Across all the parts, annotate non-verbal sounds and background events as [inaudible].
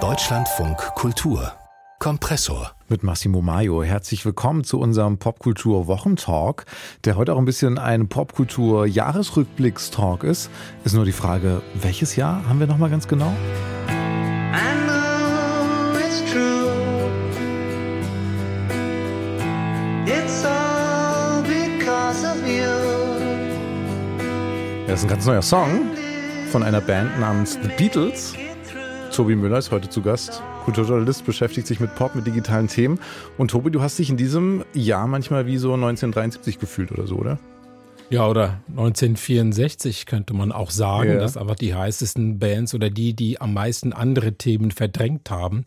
Deutschlandfunk Kultur Kompressor. Mit Massimo Maio. Herzlich willkommen zu unserem Popkultur-Wochentalk, der heute auch ein bisschen ein Popkultur-Jahresrückblicks-Talk ist. Ist nur die Frage, welches Jahr haben wir nochmal ganz genau? Das ist ein ganz neuer Song von einer Band namens The Beatles. Tobi Müller ist heute zu Gast. Kulturjournalist, beschäftigt sich mit Pop, mit digitalen Themen. Und Tobi, du hast dich in diesem Jahr manchmal wie so 1973 gefühlt oder so, oder? Ja, oder 1964 könnte man auch sagen, ja. dass einfach die heißesten Bands oder die, die am meisten andere Themen verdrängt haben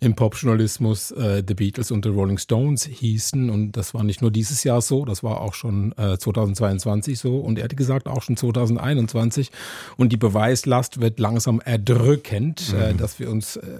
im Popjournalismus, äh, The Beatles und The Rolling Stones hießen. Und das war nicht nur dieses Jahr so, das war auch schon äh, 2022 so und ehrlich gesagt auch schon 2021. Und die Beweislast wird langsam erdrückend, mhm. äh, dass wir uns äh,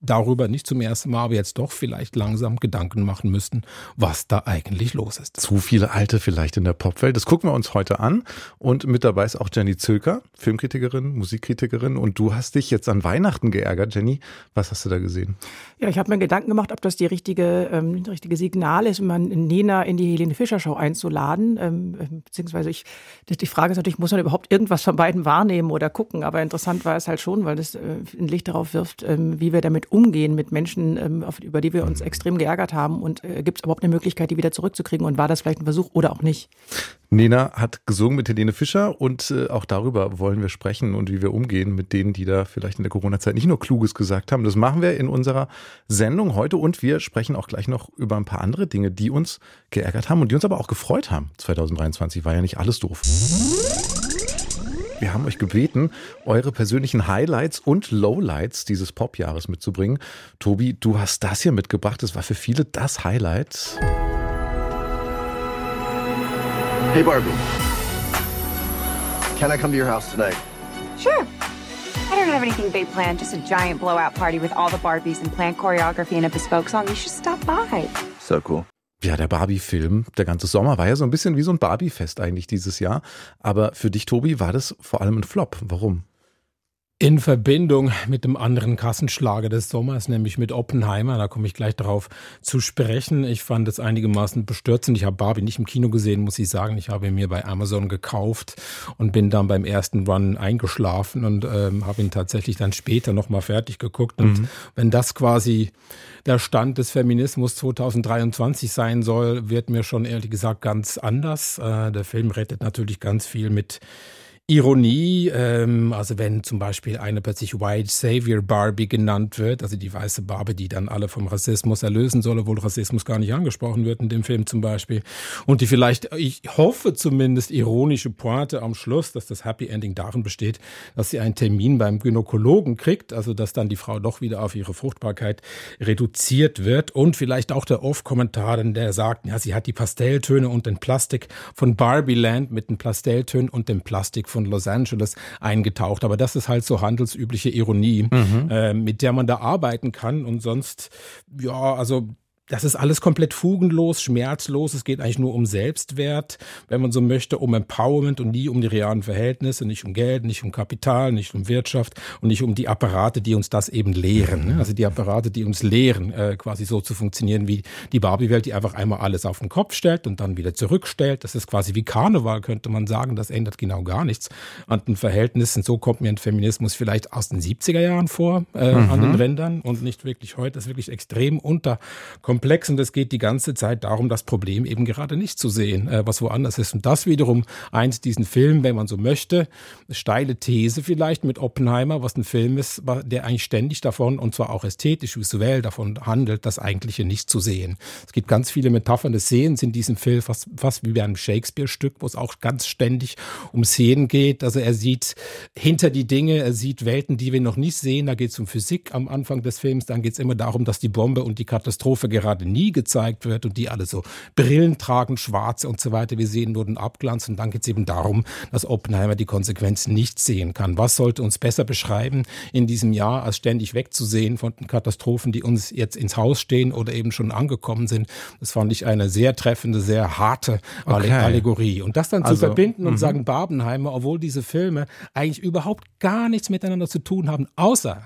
darüber nicht zum ersten Mal, aber jetzt doch vielleicht langsam Gedanken machen müssten, was da eigentlich los ist. Zu viele Alte vielleicht in der Popwelt. Das gucken wir uns heute an. Und mit dabei ist auch Jenny Zülker, Filmkritikerin, Musikkritikerin. Und du hast dich jetzt an Weihnachten geärgert, Jenny. Was hast du da gesehen? Ja, ich habe mir Gedanken gemacht, ob das die richtige, ähm, richtige Signal ist, um Nena in die Helene Fischer Show einzuladen. Ähm, ähm, beziehungsweise ich, die Frage ist natürlich, muss man überhaupt irgendwas von beiden wahrnehmen oder gucken? Aber interessant war es halt schon, weil das äh, ein Licht darauf wirft, ähm, wie wir damit umgehen mit Menschen, ähm, auf, über die wir uns mhm. extrem geärgert haben? Und äh, gibt es überhaupt eine Möglichkeit, die wieder zurückzukriegen? Und war das vielleicht ein Versuch oder auch nicht? Nena hat gesungen mit Helene Fischer und äh, auch darüber wollen wir sprechen und wie wir umgehen mit denen, die da vielleicht in der Corona-Zeit nicht nur Kluges gesagt haben. Das machen wir in unserer Sendung heute und wir sprechen auch gleich noch über ein paar andere Dinge, die uns geärgert haben und die uns aber auch gefreut haben. 2023 war ja nicht alles doof. Wir haben euch gebeten, eure persönlichen Highlights und Lowlights dieses Popjahres mitzubringen. Tobi, du hast das hier mitgebracht. Das war für viele das Highlight. Hey Barbie. Can I come to your house tonight? Sure. I don't have anything big planned, just a giant blowout party with all the Barbies and planned choreography and a bespoke song. You should stop by. So cool. Ja, der Barbie-Film, der ganze Sommer war ja so ein bisschen wie so ein Barbie-Fest eigentlich dieses Jahr. Aber für dich, Tobi, war das vor allem ein Flop. Warum? In Verbindung mit dem anderen Kassenschlager des Sommers, nämlich mit Oppenheimer, da komme ich gleich darauf zu sprechen. Ich fand es einigermaßen bestürzend. Ich habe Barbie nicht im Kino gesehen, muss ich sagen. Ich habe ihn mir bei Amazon gekauft und bin dann beim ersten Run eingeschlafen und ähm, habe ihn tatsächlich dann später nochmal fertig geguckt. Und mhm. wenn das quasi der Stand des Feminismus 2023 sein soll, wird mir schon ehrlich gesagt ganz anders. Äh, der Film rettet natürlich ganz viel mit Ironie, ähm, also wenn zum Beispiel eine plötzlich White Savior Barbie genannt wird, also die weiße Barbie, die dann alle vom Rassismus erlösen soll, obwohl Rassismus gar nicht angesprochen wird in dem Film zum Beispiel. Und die vielleicht, ich hoffe zumindest, ironische Pointe am Schluss, dass das Happy Ending darin besteht, dass sie einen Termin beim Gynäkologen kriegt, also dass dann die Frau doch wieder auf ihre Fruchtbarkeit reduziert wird. Und vielleicht auch der Off-Kommentar, der sagt, ja, sie hat die Pastelltöne und den Plastik von Barbie Land mit den Pastelltönen und dem Plastik von von Los Angeles eingetaucht. Aber das ist halt so handelsübliche Ironie, mhm. äh, mit der man da arbeiten kann. Und sonst, ja, also das ist alles komplett fugenlos, schmerzlos. Es geht eigentlich nur um Selbstwert, wenn man so möchte, um Empowerment und nie um die realen Verhältnisse, nicht um Geld, nicht um Kapital, nicht um Wirtschaft und nicht um die Apparate, die uns das eben lehren. Ne? Also die Apparate, die uns lehren, äh, quasi so zu funktionieren wie die Barbie-Welt, die einfach einmal alles auf den Kopf stellt und dann wieder zurückstellt. Das ist quasi wie Karneval, könnte man sagen. Das ändert genau gar nichts an den Verhältnissen. So kommt mir ein Feminismus vielleicht aus den 70er Jahren vor, äh, mhm. an den Rändern und nicht wirklich heute. Das ist wirklich extrem unterkommt komplex und es geht die ganze Zeit darum, das Problem eben gerade nicht zu sehen, äh, was woanders ist. Und das wiederum eint diesen Film, wenn man so möchte, steile These vielleicht mit Oppenheimer, was ein Film ist, der eigentlich ständig davon und zwar auch ästhetisch, visuell davon handelt, das Eigentliche nicht zu sehen. Es gibt ganz viele Metaphern des Sehens in diesem Film, fast, fast wie bei einem Shakespeare-Stück, wo es auch ganz ständig um Szenen geht. Also er sieht hinter die Dinge, er sieht Welten, die wir noch nicht sehen. Da geht es um Physik am Anfang des Films, dann geht es immer darum, dass die Bombe und die Katastrophe gerade gerade nie gezeigt wird und die alle so Brillen tragen, schwarz und so weiter. Wir sehen nur den Abglanz und dann geht es eben darum, dass Oppenheimer die Konsequenzen nicht sehen kann. Was sollte uns besser beschreiben in diesem Jahr, als ständig wegzusehen von den Katastrophen, die uns jetzt ins Haus stehen oder eben schon angekommen sind? Das fand ich eine sehr treffende, sehr harte okay. Allegorie. Und das dann also, zu verbinden und -hmm. sagen, Barbenheimer, obwohl diese Filme eigentlich überhaupt gar nichts miteinander zu tun haben, außer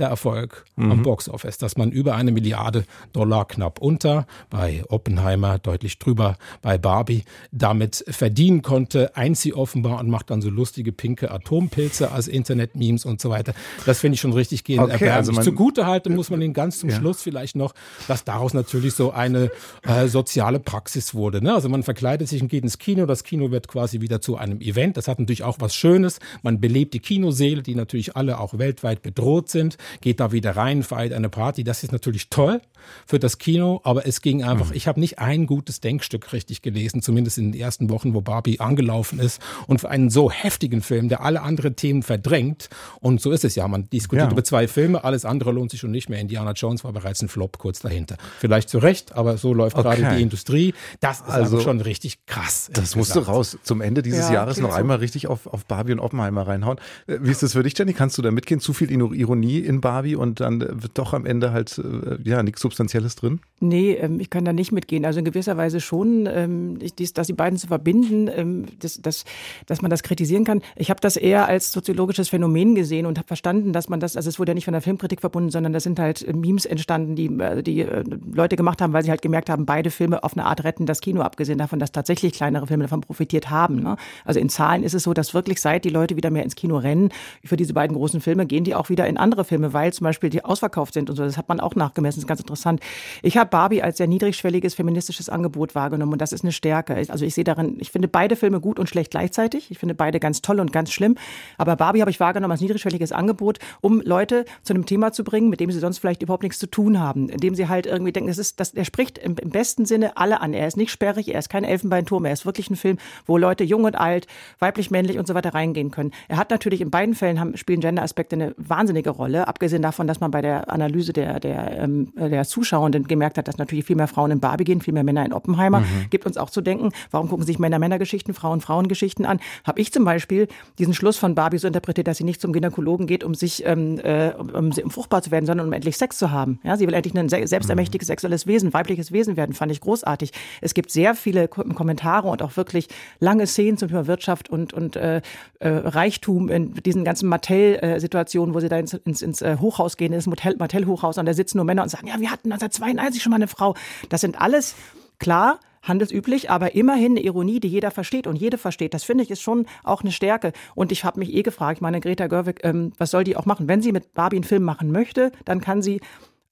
der Erfolg mhm. am Boxoffice, dass man über eine Milliarde Dollar knapp unter, bei Oppenheimer deutlich drüber, bei Barbie damit verdienen konnte. Eins sie offenbar und macht dann so lustige pinke Atompilze als Internet-Memes und so weiter. Das finde ich schon richtig gehend okay, erbärmlich. Also man, Zugute halten muss man den ganz zum ja. Schluss vielleicht noch, dass daraus natürlich so eine äh, soziale Praxis wurde. Ne? Also man verkleidet sich und geht ins Kino. Das Kino wird quasi wieder zu einem Event. Das hat natürlich auch was Schönes. Man belebt die Kinoseele, die natürlich alle auch weltweit bedroht sind geht da wieder rein, feiert eine Party. Das ist natürlich toll für das Kino, aber es ging einfach, mhm. ich habe nicht ein gutes Denkstück richtig gelesen, zumindest in den ersten Wochen, wo Barbie angelaufen ist. Und für einen so heftigen Film, der alle anderen Themen verdrängt, und so ist es ja, man diskutiert ja. über zwei Filme, alles andere lohnt sich schon nicht mehr. Indiana Jones war bereits ein Flop kurz dahinter. Vielleicht zu Recht, aber so läuft okay. gerade die Industrie. Das ist also schon richtig krass. Das musst du raus. Zum Ende dieses ja, Jahres noch so. einmal richtig auf, auf Barbie und Oppenheimer reinhauen. Äh, wie ist das für dich, Jenny? Kannst du da mitgehen? Zu viel Ironie in Barbie und dann wird doch am Ende halt äh, ja nichts Substanzielles drin? Nee, ähm, ich kann da nicht mitgehen. Also in gewisser Weise schon, ähm, dass die beiden zu verbinden, ähm, dass, dass, dass man das kritisieren kann. Ich habe das eher als soziologisches Phänomen gesehen und habe verstanden, dass man das, also es wurde ja nicht von der Filmkritik verbunden, sondern das sind halt äh, Memes entstanden, die die Leute gemacht haben, weil sie halt gemerkt haben, beide Filme auf eine Art retten das Kino, abgesehen davon, dass tatsächlich kleinere Filme davon profitiert haben. Ne? Also in Zahlen ist es so, dass wirklich seit die Leute wieder mehr ins Kino rennen, für diese beiden großen Filme, gehen die auch wieder in andere Filme, weil zum Beispiel die ausverkauft sind und so. Das hat man auch nachgemessen. Das ist ganz interessant. Ich habe Barbie als sehr niedrigschwelliges feministisches Angebot wahrgenommen und das ist eine Stärke. Also ich sehe darin, ich finde beide Filme gut und schlecht gleichzeitig. Ich finde beide ganz toll und ganz schlimm. Aber Barbie habe ich wahrgenommen als niedrigschwelliges Angebot, um Leute zu einem Thema zu bringen, mit dem sie sonst vielleicht überhaupt nichts zu tun haben. Indem sie halt irgendwie denken, das ist, das, er spricht im, im besten Sinne alle an. Er ist nicht sperrig, er ist kein Elfenbeinturm, er ist wirklich ein Film, wo Leute jung und alt, weiblich, männlich und so weiter reingehen können. Er hat natürlich in beiden Fällen haben, spielen Gender-Aspekte eine wahnsinnige Rolle, abgesehen davon, dass man bei der Analyse der, der, ähm, der Zuschauenden gemerkt hat, dass natürlich viel mehr Frauen in Barbie gehen, viel mehr Männer in Oppenheimer. Mhm. Gibt uns auch zu denken, warum gucken sich Männer Männergeschichten, Frauen Frauengeschichten an? Habe ich zum Beispiel diesen Schluss von Barbie so interpretiert, dass sie nicht zum Gynäkologen geht, um sich ähm, äh, um, um fruchtbar zu werden, sondern um endlich Sex zu haben. Ja, sie will endlich ein selbstermächtiges mhm. sexuelles Wesen, weibliches Wesen werden, fand ich großartig. Es gibt sehr viele Kommentare und auch wirklich lange Szenen zum Thema Wirtschaft und, und äh, äh, Reichtum in diesen ganzen Mattel-Situationen, wo sie da ins, ins, ins äh, Hochhaus gehen, ins Mattel-Hochhaus und da sitzen nur Männer und sagen, ja, wir hatten 1992 schon mal eine Frau. Das sind alles, klar, handelsüblich, aber immerhin eine Ironie, die jeder versteht und jede versteht. Das finde ich ist schon auch eine Stärke. Und ich habe mich eh gefragt, ich meine, Greta Gerwig, ähm, was soll die auch machen? Wenn sie mit Barbie einen Film machen möchte, dann kann sie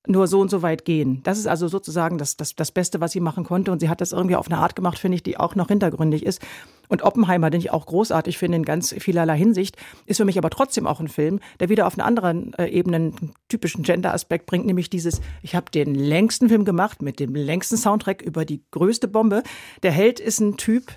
nur so und so weit gehen. Das ist also sozusagen das, das, das Beste, was sie machen konnte. Und sie hat das irgendwie auf eine Art gemacht, finde ich, die auch noch hintergründig ist. Und Oppenheimer, den ich auch großartig finde in ganz vielerlei Hinsicht, ist für mich aber trotzdem auch ein Film, der wieder auf einer anderen äh, Ebene einen typischen Gender-Aspekt bringt, nämlich dieses, ich habe den längsten Film gemacht mit dem längsten Soundtrack über die größte Bombe. Der Held ist ein Typ,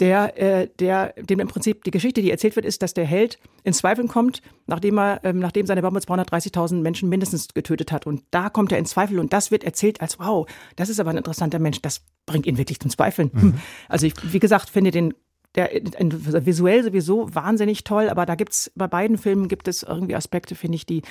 der, äh, der, dem im Prinzip die Geschichte, die erzählt wird, ist, dass der Held in Zweifeln kommt, nachdem er, ähm, nachdem seine Bombe 230.000 Menschen mindestens getötet hat. Und da kommt er in Zweifel und das wird erzählt als, wow, das ist aber ein interessanter Mensch, das bringt ihn wirklich zum Zweifeln. Mhm. Also ich, wie gesagt, finde den der visuell sowieso wahnsinnig toll, aber da gibt's bei beiden Filmen gibt es irgendwie Aspekte, finde ich, die,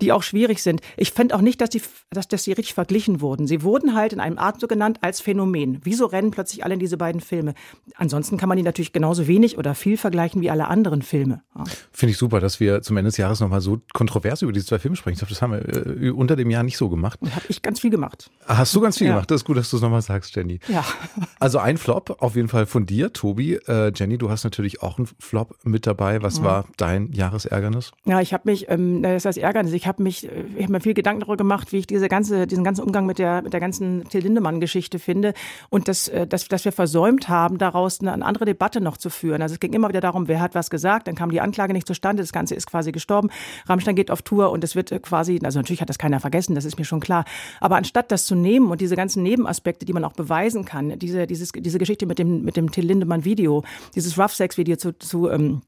die auch schwierig sind. Ich finde auch nicht, dass die, dass, dass sie richtig verglichen wurden. Sie wurden halt in einem Art so genannt als Phänomen. Wieso rennen plötzlich alle in diese beiden Filme? Ansonsten kann man die natürlich genauso wenig oder viel vergleichen wie alle anderen Filme. Ja. Finde ich super, dass wir zum Ende des Jahres nochmal so kontrovers über diese zwei Filme sprechen. Ich glaube, das haben wir äh, unter dem Jahr nicht so gemacht. Habe ich ganz viel gemacht. Hast du ganz viel ja. gemacht? Das ist gut, dass du es nochmal sagst, Jenny. Ja. Also ein Flop auf jeden Fall von dir, Tobi. Äh, Jenny, du hast natürlich auch einen Flop mit dabei. Was mhm. war dein Jahresärgernis? Ja, ich habe mich, ähm, das heißt Ärgernis, ich habe mich, äh, ich habe mir viel Gedanken darüber gemacht, wie ich diese ganze, diesen ganzen Umgang mit der, mit der ganzen Till Lindemann-Geschichte finde und dass, äh, dass, dass wir versäumt haben, daraus eine, eine andere Debatte noch zu führen. Also es ging immer wieder darum, wer hat was gesagt, dann kam die Anklage nicht zustande, das Ganze ist quasi gestorben. Rammstein geht auf Tour und es wird äh, quasi, also natürlich hat das keiner vergessen, das ist mir schon klar. Aber anstatt das zu nehmen und diese ganzen Nebenaspekte, die man auch beweisen kann, diese, dieses, diese Geschichte mit dem, mit dem Till Lindemann-Video, dieses Rough Sex-Video zu, zu ähm,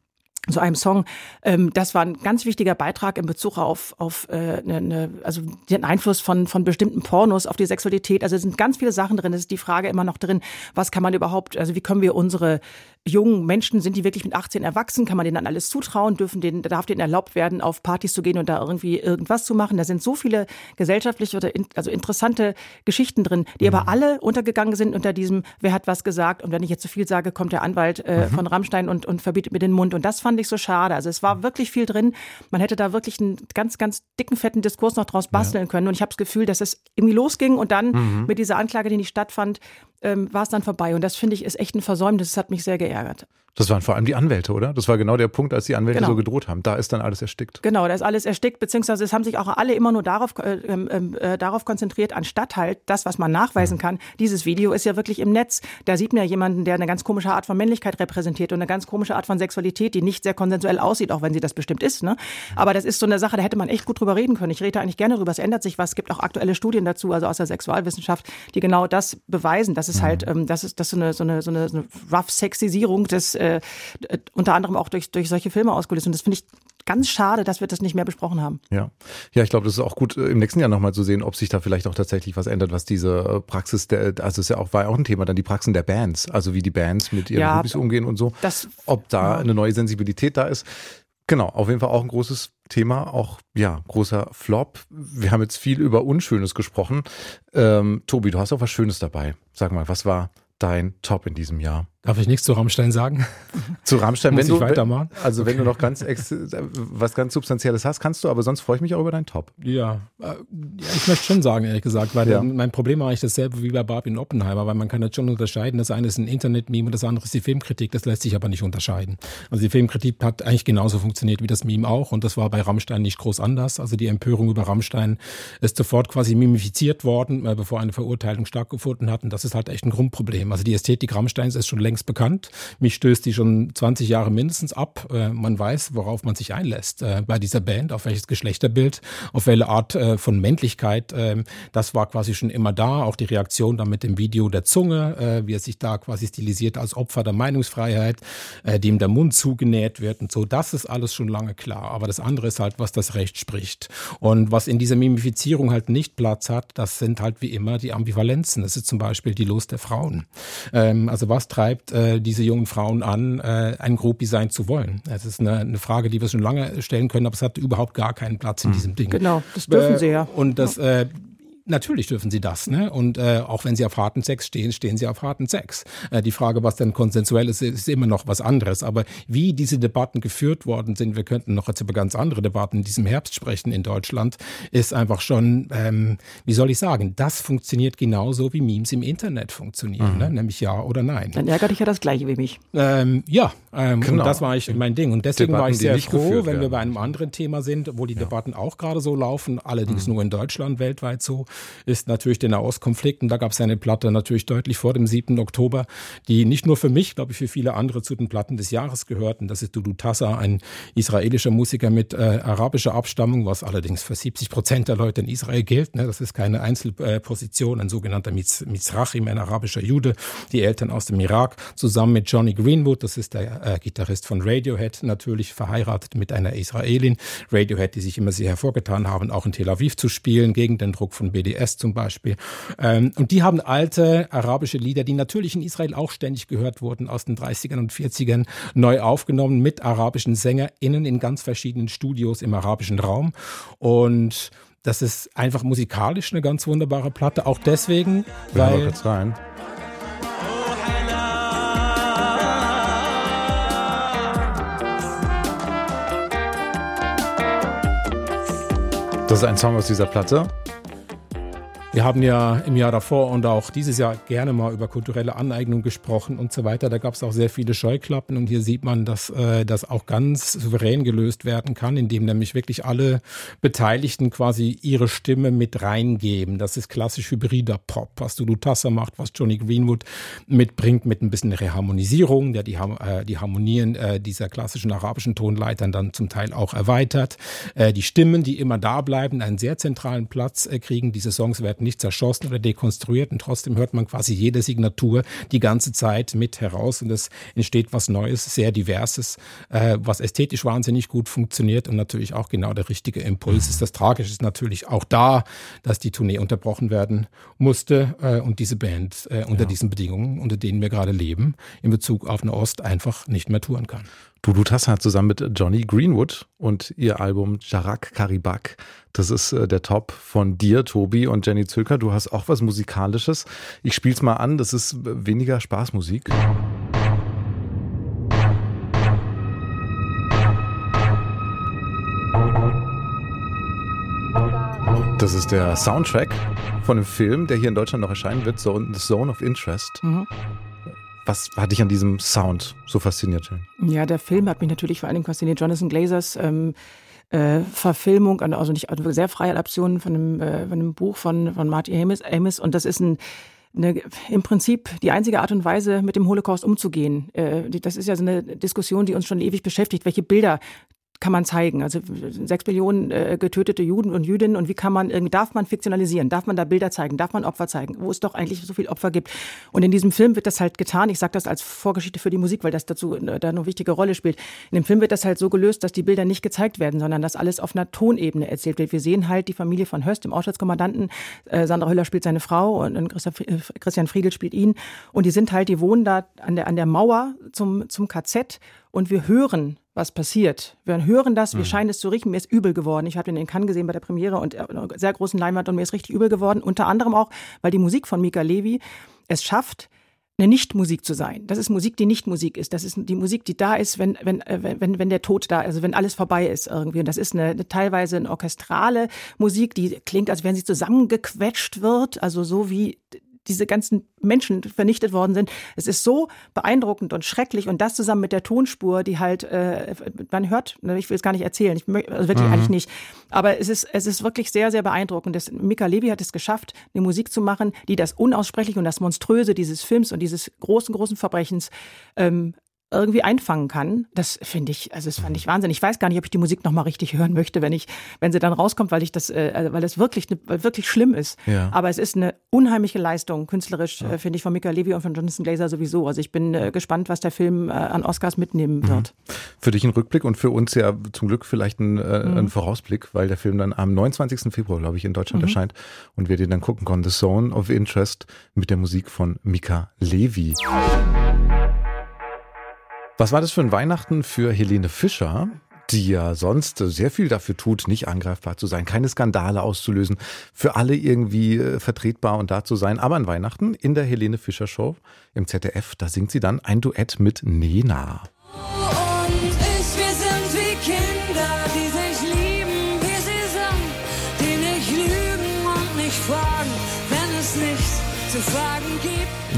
so einem Song. Ähm, das war ein ganz wichtiger Beitrag in Bezug auf, auf äh, ne, ne, also den Einfluss von, von bestimmten Pornos auf die Sexualität. Also es sind ganz viele Sachen drin. Es ist die Frage immer noch drin, was kann man überhaupt, also wie können wir unsere jungen Menschen, sind die wirklich mit 18 erwachsen? Kann man denen dann alles zutrauen? Dürfen denen, darf denen erlaubt werden, auf Partys zu gehen und da irgendwie irgendwas zu machen? Da sind so viele gesellschaftliche oder in, also interessante Geschichten drin, die mhm. aber alle untergegangen sind unter diesem, wer hat was gesagt? Und wenn ich jetzt zu viel sage, kommt der Anwalt äh, mhm. von Rammstein und, und verbietet mir den Mund. Und das fand ich so schade. Also es war wirklich viel drin. Man hätte da wirklich einen ganz, ganz dicken, fetten Diskurs noch draus basteln ja. können. Und ich habe das Gefühl, dass es irgendwie losging und dann mhm. mit dieser Anklage, die nicht stattfand, ähm, war es dann vorbei. Und das finde ich ist echt ein Versäumnis. Das hat mich sehr geärgert. Das waren vor allem die Anwälte, oder? Das war genau der Punkt, als die Anwälte genau. so gedroht haben. Da ist dann alles erstickt. Genau, da ist alles erstickt, beziehungsweise es haben sich auch alle immer nur darauf, äh, ähm, äh, darauf konzentriert, anstatt halt das, was man nachweisen mhm. kann. Dieses Video ist ja wirklich im Netz. Da sieht man ja jemanden, der eine ganz komische Art von Männlichkeit repräsentiert und eine ganz komische Art von Sexualität, die nicht sehr konsensuell aussieht, auch wenn sie das bestimmt ist. Ne? Aber das ist so eine Sache, da hätte man echt gut drüber reden können. Ich rede eigentlich gerne drüber. Es ändert sich was. Es gibt auch aktuelle Studien dazu, also aus der Sexualwissenschaft, die genau das beweisen. Das ist halt, mhm. ähm, das ist, das ist so eine, so eine, so eine, so eine rough Sexisierung des, äh, unter anderem auch durch, durch solche Filme ausgelöst. Und das finde ich ganz schade, dass wir das nicht mehr besprochen haben. Ja, ja, ich glaube, das ist auch gut, äh, im nächsten Jahr nochmal zu sehen, ob sich da vielleicht auch tatsächlich was ändert, was diese äh, Praxis der, also es ja auch, war ja auch ein Thema, dann die Praxen der Bands, also wie die Bands mit ihren ja, Hobbys umgehen und so. Das, ob da ja. eine neue Sensibilität da ist. Genau, auf jeden Fall auch ein großes Thema, auch ja, großer Flop. Wir haben jetzt viel über Unschönes gesprochen. Ähm, Tobi, du hast auch was Schönes dabei. Sag mal, was war dein Top in diesem Jahr? Darf ich nichts zu Rammstein sagen? Zu Rammstein, Muss wenn du weitermachen. Also wenn du noch ganz was ganz Substanzielles hast, kannst du, aber sonst freue ich mich auch über deinen Top. Ja, äh, ich möchte schon sagen, ehrlich gesagt, weil ja. mein Problem war eigentlich dasselbe wie bei Barbie in Oppenheimer, weil man kann jetzt schon unterscheiden. Das eine ist ein Internet-Meme und das andere ist die Filmkritik. Das lässt sich aber nicht unterscheiden. Also die Filmkritik hat eigentlich genauso funktioniert wie das Meme auch und das war bei Rammstein nicht groß anders. Also die Empörung über Rammstein ist sofort quasi mimifiziert worden, äh, bevor eine Verurteilung stattgefunden hat und das ist halt echt ein Grundproblem. Also die Ästhetik Rammsteins ist schon längst längst bekannt. Mich stößt die schon 20 Jahre mindestens ab. Äh, man weiß, worauf man sich einlässt äh, bei dieser Band, auf welches Geschlechterbild, auf welche Art äh, von Männlichkeit. Ähm, das war quasi schon immer da. Auch die Reaktion dann mit dem Video der Zunge, wie er sich da quasi stilisiert als Opfer der Meinungsfreiheit, dem der Mund zugenäht wird und so. Das ist alles schon lange klar. Aber das andere ist halt, was das Recht spricht. Und was in dieser Mimifizierung halt nicht Platz hat, das sind halt wie immer die Ambivalenzen. Das ist zum Beispiel die Lust der Frauen. Ähm, also was treibt treibt äh, diese jungen Frauen an, äh, ein Groupie sein zu wollen? Das ist eine, eine Frage, die wir schon lange stellen können, aber es hat überhaupt gar keinen Platz in hm. diesem Ding. Genau, das dürfen äh, sie ja. Und das, äh, Natürlich dürfen sie das, ne? Und äh, auch wenn sie auf harten Sex stehen, stehen sie auf harten Sex. Äh, die Frage, was denn konsensuell ist, ist immer noch was anderes. Aber wie diese Debatten geführt worden sind, wir könnten noch jetzt über ganz andere Debatten in diesem Herbst sprechen in Deutschland, ist einfach schon, ähm, wie soll ich sagen, das funktioniert genauso wie Memes im Internet funktionieren, mhm. ne? nämlich ja oder nein. Dann ärgert dich ja das gleiche wie mich. Ähm, ja, ähm, genau. und das war ich mein Ding. Und deswegen Debatten, war ich sehr froh, wenn wir bei einem anderen Thema sind, wo die ja. Debatten auch gerade so laufen, allerdings mhm. nur in Deutschland, weltweit so ist natürlich der Nahostkonflikt. Und da gab es eine Platte natürlich deutlich vor dem 7. Oktober, die nicht nur für mich, glaube ich, für viele andere zu den Platten des Jahres gehörten. Das ist Dudu Tassa, ein israelischer Musiker mit äh, arabischer Abstammung, was allerdings für 70 Prozent der Leute in Israel gilt. Ne? Das ist keine Einzelposition, ein sogenannter Mizrachim, ein arabischer Jude, die Eltern aus dem Irak, zusammen mit Johnny Greenwood, das ist der äh, Gitarrist von Radiohead, natürlich verheiratet mit einer Israelin. Radiohead, die sich immer sehr hervorgetan haben, auch in Tel Aviv zu spielen, gegen den Druck von BDS zum Beispiel. Ähm, und die haben alte arabische Lieder, die natürlich in Israel auch ständig gehört wurden, aus den 30ern und 40ern, neu aufgenommen mit arabischen SängerInnen in ganz verschiedenen Studios im arabischen Raum. Und das ist einfach musikalisch eine ganz wunderbare Platte. Auch deswegen, weil. Rein. Das ist ein Song aus dieser Platte. Wir haben ja im Jahr davor und auch dieses Jahr gerne mal über kulturelle Aneignung gesprochen und so weiter. Da gab es auch sehr viele Scheuklappen und hier sieht man, dass äh, das auch ganz souverän gelöst werden kann, indem nämlich wirklich alle Beteiligten quasi ihre Stimme mit reingeben. Das ist klassisch hybrider Pop, was Dudu Tasser macht, was Johnny Greenwood mitbringt mit ein bisschen Reharmonisierung, der die, äh, die Harmonien äh, dieser klassischen arabischen Tonleitern dann zum Teil auch erweitert. Äh, die Stimmen, die immer da bleiben, einen sehr zentralen Platz äh, kriegen. Diese Songs werden nicht zerschossen oder dekonstruiert und trotzdem hört man quasi jede Signatur die ganze Zeit mit heraus und es entsteht was Neues, sehr diverses, äh, was ästhetisch wahnsinnig gut funktioniert und natürlich auch genau der richtige Impuls ist. Das Tragische ist natürlich auch da, dass die Tournee unterbrochen werden musste äh, und diese Band äh, unter ja. diesen Bedingungen, unter denen wir gerade leben, in Bezug auf Ost einfach nicht mehr touren kann. Dudu Tassa hat zusammen mit Johnny Greenwood und ihr Album Jarak Karibak. Das ist äh, der Top von dir, Tobi und Jenny Zülker. Du hast auch was Musikalisches. Ich spiel's mal an. Das ist weniger Spaßmusik. Das ist der Soundtrack von einem Film, der hier in Deutschland noch erscheinen wird, The Zone of Interest. Mhm. Was hat dich an diesem Sound so fasziniert? Ja, der Film hat mich natürlich vor allem fasziniert. Jonathan Glazers ähm, äh, Verfilmung, also nicht also sehr freie Adaption von einem, äh, von einem Buch von, von Marty Amis, Amis. Und das ist ein eine, im Prinzip die einzige Art und Weise, mit dem Holocaust umzugehen. Äh, das ist ja so eine Diskussion, die uns schon ewig beschäftigt. Welche Bilder kann man zeigen. Also sechs Millionen äh, getötete Juden und Jüdinnen und wie kann man irgendwie, darf man fiktionalisieren, darf man da Bilder zeigen, darf man Opfer zeigen, wo es doch eigentlich so viel Opfer gibt. Und in diesem Film wird das halt getan. Ich sage das als Vorgeschichte für die Musik, weil das dazu äh, da eine wichtige Rolle spielt. In dem Film wird das halt so gelöst, dass die Bilder nicht gezeigt werden, sondern dass alles auf einer Tonebene erzählt wird. Wir sehen halt die Familie von Höst, dem Auschwitz-Kommandanten. Äh, Sandra Hüller spielt seine Frau und, und Christian Friedel spielt ihn. Und die sind halt, die wohnen da an der, an der Mauer zum, zum KZ und wir hören, was passiert. Wir hören das, wir mhm. scheinen es zu riechen. Mir ist übel geworden. Ich habe den in Cannes gesehen bei der Premiere und äh, einer sehr großen Leinwand und mir ist richtig übel geworden. Unter anderem auch, weil die Musik von Mika Levi es schafft, eine Nichtmusik zu sein. Das ist Musik, die nicht Musik ist. Das ist die Musik, die da ist, wenn, wenn, äh, wenn, wenn der Tod da ist, also wenn alles vorbei ist irgendwie. Und das ist eine, eine teilweise eine orchestrale Musik, die klingt, als wenn sie zusammengequetscht wird, also so wie diese ganzen Menschen vernichtet worden sind. Es ist so beeindruckend und schrecklich und das zusammen mit der Tonspur, die halt, äh, man hört, ich will es gar nicht erzählen, ich möchte, also wirklich mhm. eigentlich nicht, aber es ist, es ist wirklich sehr, sehr beeindruckend. Das, Mika Levi hat es geschafft, eine Musik zu machen, die das Unaussprechliche und das Monströse dieses Films und dieses großen, großen Verbrechens ähm, irgendwie einfangen kann. Das finde ich, also das fand ich Wahnsinn. Ich weiß gar nicht, ob ich die Musik noch mal richtig hören möchte, wenn ich, wenn sie dann rauskommt, weil ich das, äh, also weil es wirklich, ne, wirklich schlimm ist. Ja. Aber es ist eine unheimliche Leistung, künstlerisch, ja. äh, finde ich, von Mika Levy und von Jonathan Glazer sowieso. Also ich bin äh, gespannt, was der Film äh, an Oscars mitnehmen mhm. wird. Für dich ein Rückblick und für uns ja zum Glück vielleicht ein, äh, mhm. ein Vorausblick, weil der Film dann am 29. Februar, glaube ich, in Deutschland mhm. erscheint und wir den dann gucken können. The Zone of Interest mit der Musik von Mika Levy. Was war das für ein Weihnachten für Helene Fischer? die ja sonst sehr viel dafür tut, nicht angreifbar zu sein, keine Skandale auszulösen, für alle irgendwie äh, vertretbar und da zu sein. Aber an Weihnachten in der Helene Fischer Show im ZDF, da singt sie dann ein Duett mit Nena.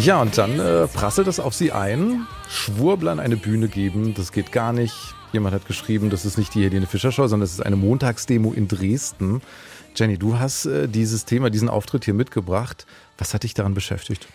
Ja, und dann äh, prasselt es auf sie ein. Schwurblern eine Bühne geben, das geht gar nicht. Jemand hat geschrieben, das ist nicht die Helene Fischer Show, sondern das ist eine Montagsdemo in Dresden. Jenny, du hast äh, dieses Thema, diesen Auftritt hier mitgebracht. Was hat dich daran beschäftigt?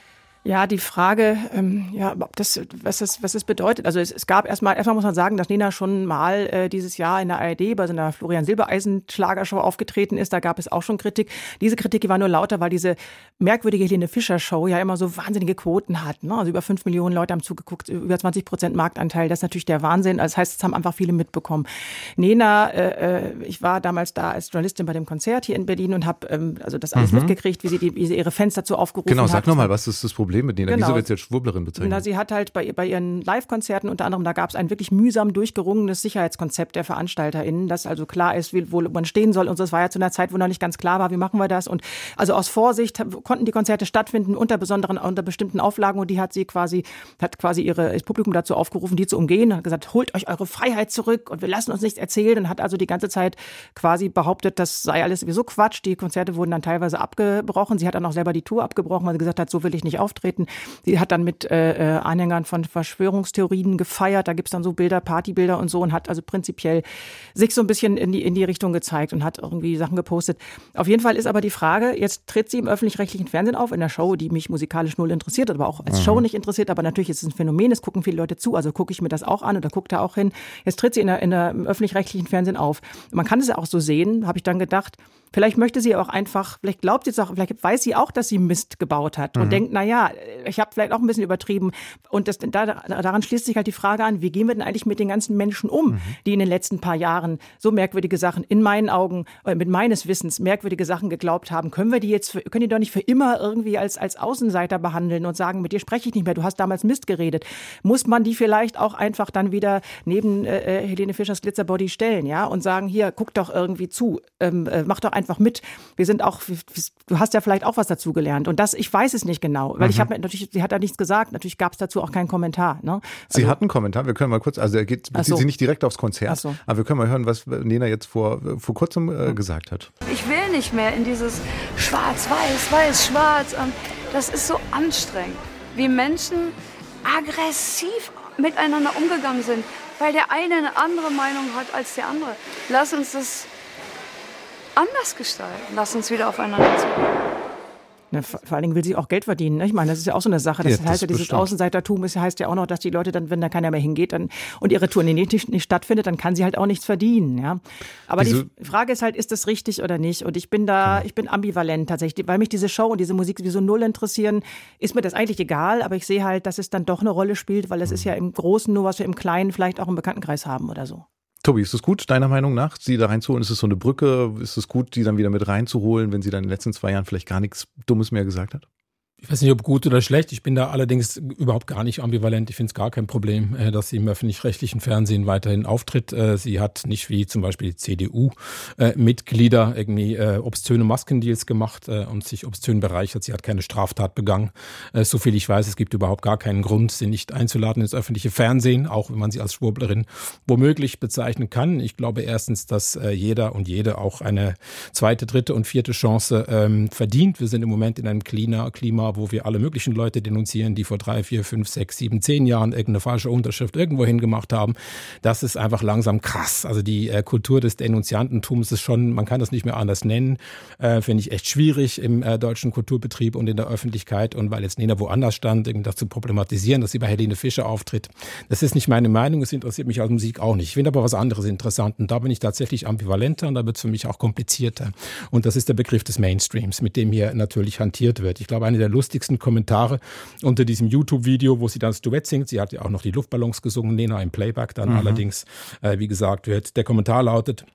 Ja, die Frage, ähm, ja, ob das, was das, was das bedeutet. Also es, es gab erstmal, erstmal muss man sagen, dass Nena schon mal äh, dieses Jahr in der ARD bei so einer Florian Silbereisen Schlagershow aufgetreten ist. Da gab es auch schon Kritik. Diese Kritik die war nur lauter, weil diese merkwürdige Helene Fischer Show ja immer so wahnsinnige Quoten hat. Ne? Also über fünf Millionen Leute haben zugeguckt, über 20 Prozent Marktanteil. Das ist natürlich der Wahnsinn. Also das heißt, es haben einfach viele mitbekommen. Nena, äh, äh ich war damals da als Journalistin bei dem Konzert hier in Berlin und habe ähm, also das alles mhm. mitgekriegt, wie sie, die, wie sie ihre Fans dazu aufgerufen hat. Genau, sag nochmal, was ist das Problem? Problem mit Nina. Genau. Wieso wird sie jetzt Schwurblerin bezeichnet? Na, sie hat halt bei, bei ihren Live-Konzerten unter anderem, da gab es ein wirklich mühsam durchgerungenes Sicherheitskonzept der VeranstalterInnen, das also klar ist, wie, wo man stehen soll. Und das war ja zu einer Zeit, wo noch nicht ganz klar war, wie machen wir das. Und also aus Vorsicht konnten die Konzerte stattfinden unter besonderen, unter bestimmten Auflagen. Und die hat sie quasi, hat quasi ihre, das Publikum dazu aufgerufen, die zu umgehen. Hat gesagt, holt euch eure Freiheit zurück und wir lassen uns nichts erzählen. Und hat also die ganze Zeit quasi behauptet, das sei alles sowieso Quatsch. Die Konzerte wurden dann teilweise abgebrochen. Sie hat dann auch selber die Tour abgebrochen, weil sie gesagt hat, so will ich nicht auftreten auftreten. Sie hat dann mit äh, äh Anhängern von Verschwörungstheorien gefeiert. Da gibt's dann so Bilder, Partybilder und so und hat also prinzipiell sich so ein bisschen in die, in die Richtung gezeigt und hat irgendwie Sachen gepostet. Auf jeden Fall ist aber die Frage, jetzt tritt sie im öffentlich-rechtlichen Fernsehen auf, in der Show, die mich musikalisch null interessiert, aber auch als mhm. Show nicht interessiert. Aber natürlich ist es ein Phänomen, es gucken viele Leute zu, also gucke ich mir das auch an oder guckt da auch hin. Jetzt tritt sie in der, in der öffentlich-rechtlichen Fernsehen auf. Man kann es ja auch so sehen, habe ich dann gedacht, Vielleicht möchte sie auch einfach, vielleicht glaubt sie es auch, vielleicht weiß sie auch, dass sie Mist gebaut hat und mhm. denkt, na ja, ich habe vielleicht auch ein bisschen übertrieben. Und das, da, daran schließt sich halt die Frage an, wie gehen wir denn eigentlich mit den ganzen Menschen um, mhm. die in den letzten paar Jahren so merkwürdige Sachen in meinen Augen, äh, mit meines Wissens merkwürdige Sachen geglaubt haben. Können wir die jetzt, für, können die doch nicht für immer irgendwie als, als Außenseiter behandeln und sagen, mit dir spreche ich nicht mehr, du hast damals Mist geredet. Muss man die vielleicht auch einfach dann wieder neben äh, äh Helene Fischers Glitzerbody stellen, ja, und sagen, hier, guck doch irgendwie zu, ähm, äh, mach doch einfach einfach mit. Wir sind auch, du hast ja vielleicht auch was dazu gelernt. Und das, ich weiß es nicht genau, weil mhm. ich habe natürlich, sie hat da nichts gesagt. Natürlich gab es dazu auch keinen Kommentar. Ne? Also, sie hat einen Kommentar. Wir können mal kurz, also er geht, bezieht so. sich nicht direkt aufs Konzert, so. aber wir können mal hören, was Nena jetzt vor, vor kurzem äh, gesagt hat. Ich will nicht mehr in dieses Schwarz-Weiß, Weiß-Schwarz. Das ist so anstrengend, wie Menschen aggressiv miteinander umgegangen sind, weil der eine eine andere Meinung hat als der andere. Lass uns das anders gestalten. Lass uns wieder aufeinander zugehen. Ne, vor allen Dingen will sie auch Geld verdienen. Ne? Ich meine, das ist ja auch so eine Sache. Das, ja, das heißt ja, dieses bestimmt. Außenseitertum das heißt ja auch noch, dass die Leute dann, wenn da keiner mehr hingeht dann, und ihre Tour nicht, nicht, stattfindet, dann kann sie halt auch nichts verdienen. Ja? Aber diese die Frage ist halt, ist das richtig oder nicht? Und ich bin da, ich bin ambivalent tatsächlich. Weil mich diese Show und diese Musik sowieso null interessieren, ist mir das eigentlich egal. Aber ich sehe halt, dass es dann doch eine Rolle spielt, weil es ist ja im Großen nur, was wir im Kleinen vielleicht auch im Bekanntenkreis haben oder so. Tobi, ist es gut, deiner Meinung nach, sie da reinzuholen? Ist es so eine Brücke? Ist es gut, die dann wieder mit reinzuholen, wenn sie dann in den letzten zwei Jahren vielleicht gar nichts Dummes mehr gesagt hat? Ich weiß nicht, ob gut oder schlecht. Ich bin da allerdings überhaupt gar nicht ambivalent. Ich finde es gar kein Problem, äh, dass sie im öffentlich-rechtlichen Fernsehen weiterhin auftritt. Äh, sie hat nicht wie zum Beispiel die CDU-Mitglieder äh, irgendwie obszöne Maskendeals gemacht und sich obszön bereichert. Sie hat keine Straftat begangen. So viel ich weiß, es gibt überhaupt gar keinen Grund, sie nicht einzuladen ins öffentliche Fernsehen, auch wenn man sie als Schwurblerin womöglich bezeichnen kann. Ich glaube erstens, dass jeder und jede auch eine zweite, dritte und vierte Chance ähm, verdient. Wir sind im Moment in einem Klima, Klima wo wir alle möglichen Leute denunzieren, die vor drei, vier, fünf, sechs, sieben, zehn Jahren irgendeine falsche Unterschrift irgendwo hingemacht haben. Das ist einfach langsam krass. Also die äh, Kultur des Denunziantentums ist schon, man kann das nicht mehr anders nennen, äh, finde ich echt schwierig im äh, deutschen Kulturbetrieb und in der Öffentlichkeit. Und weil jetzt Nena woanders stand, irgendwie das zu problematisieren, dass sie bei Helene Fischer auftritt, das ist nicht meine Meinung. Es interessiert mich als Musik auch nicht. Ich finde aber was anderes interessant. Und da bin ich tatsächlich ambivalenter und da wird es für mich auch komplizierter. Und das ist der Begriff des Mainstreams, mit dem hier natürlich hantiert wird. Ich glaube, eine der lustigsten Kommentare unter diesem YouTube-Video, wo sie dann das Duett singt. Sie hat ja auch noch die Luftballons gesungen, Nena im Playback dann mhm. allerdings, äh, wie gesagt, wird. Der Kommentar lautet,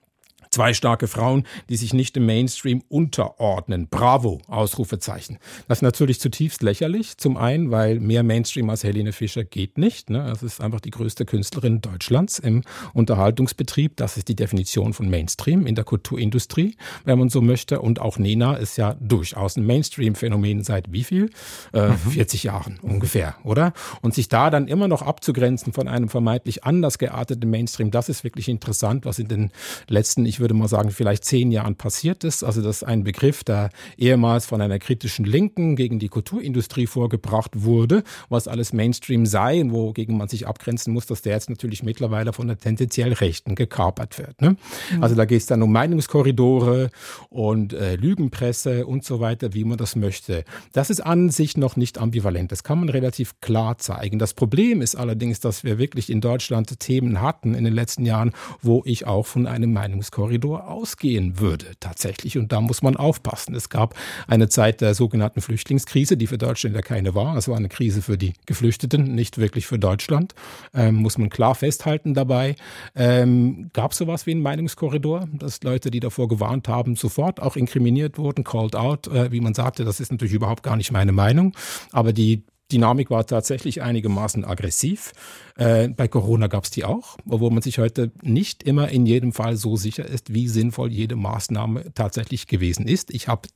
Zwei starke Frauen, die sich nicht im Mainstream unterordnen. Bravo, Ausrufezeichen. Das ist natürlich zutiefst lächerlich. Zum einen, weil mehr Mainstream als Helene Fischer geht nicht. Ne? Das ist einfach die größte Künstlerin Deutschlands im Unterhaltungsbetrieb. Das ist die Definition von Mainstream in der Kulturindustrie, wenn man so möchte. Und auch Nena ist ja durchaus ein Mainstream-Phänomen seit wie viel? Äh, mhm. 40 Jahren ungefähr, oder? Und sich da dann immer noch abzugrenzen von einem vermeintlich anders gearteten Mainstream, das ist wirklich interessant, was in den letzten, ich ich würde mal sagen, vielleicht zehn Jahren passiert ist. Also das ist ein Begriff, der ehemals von einer kritischen Linken gegen die Kulturindustrie vorgebracht wurde, was alles Mainstream sei und wogegen man sich abgrenzen muss, dass der jetzt natürlich mittlerweile von der tendenziell Rechten gekapert wird. Ne? Mhm. Also da geht es dann um Meinungskorridore und äh, Lügenpresse und so weiter, wie man das möchte. Das ist an sich noch nicht ambivalent. Das kann man relativ klar zeigen. Das Problem ist allerdings, dass wir wirklich in Deutschland Themen hatten in den letzten Jahren, wo ich auch von einem Meinungskorridor Korridor ausgehen würde tatsächlich. Und da muss man aufpassen. Es gab eine Zeit der sogenannten Flüchtlingskrise, die für Deutschland ja keine war. Es war eine Krise für die Geflüchteten, nicht wirklich für Deutschland. Ähm, muss man klar festhalten dabei. Ähm, gab es sowas wie einen Meinungskorridor, dass Leute, die davor gewarnt haben, sofort auch inkriminiert wurden, called out, äh, wie man sagte, das ist natürlich überhaupt gar nicht meine Meinung. Aber die Dynamik war tatsächlich einigermaßen aggressiv. Äh, bei Corona gab es die auch, obwohl man sich heute nicht immer in jedem Fall so sicher ist, wie sinnvoll jede Maßnahme tatsächlich gewesen ist. Ich habe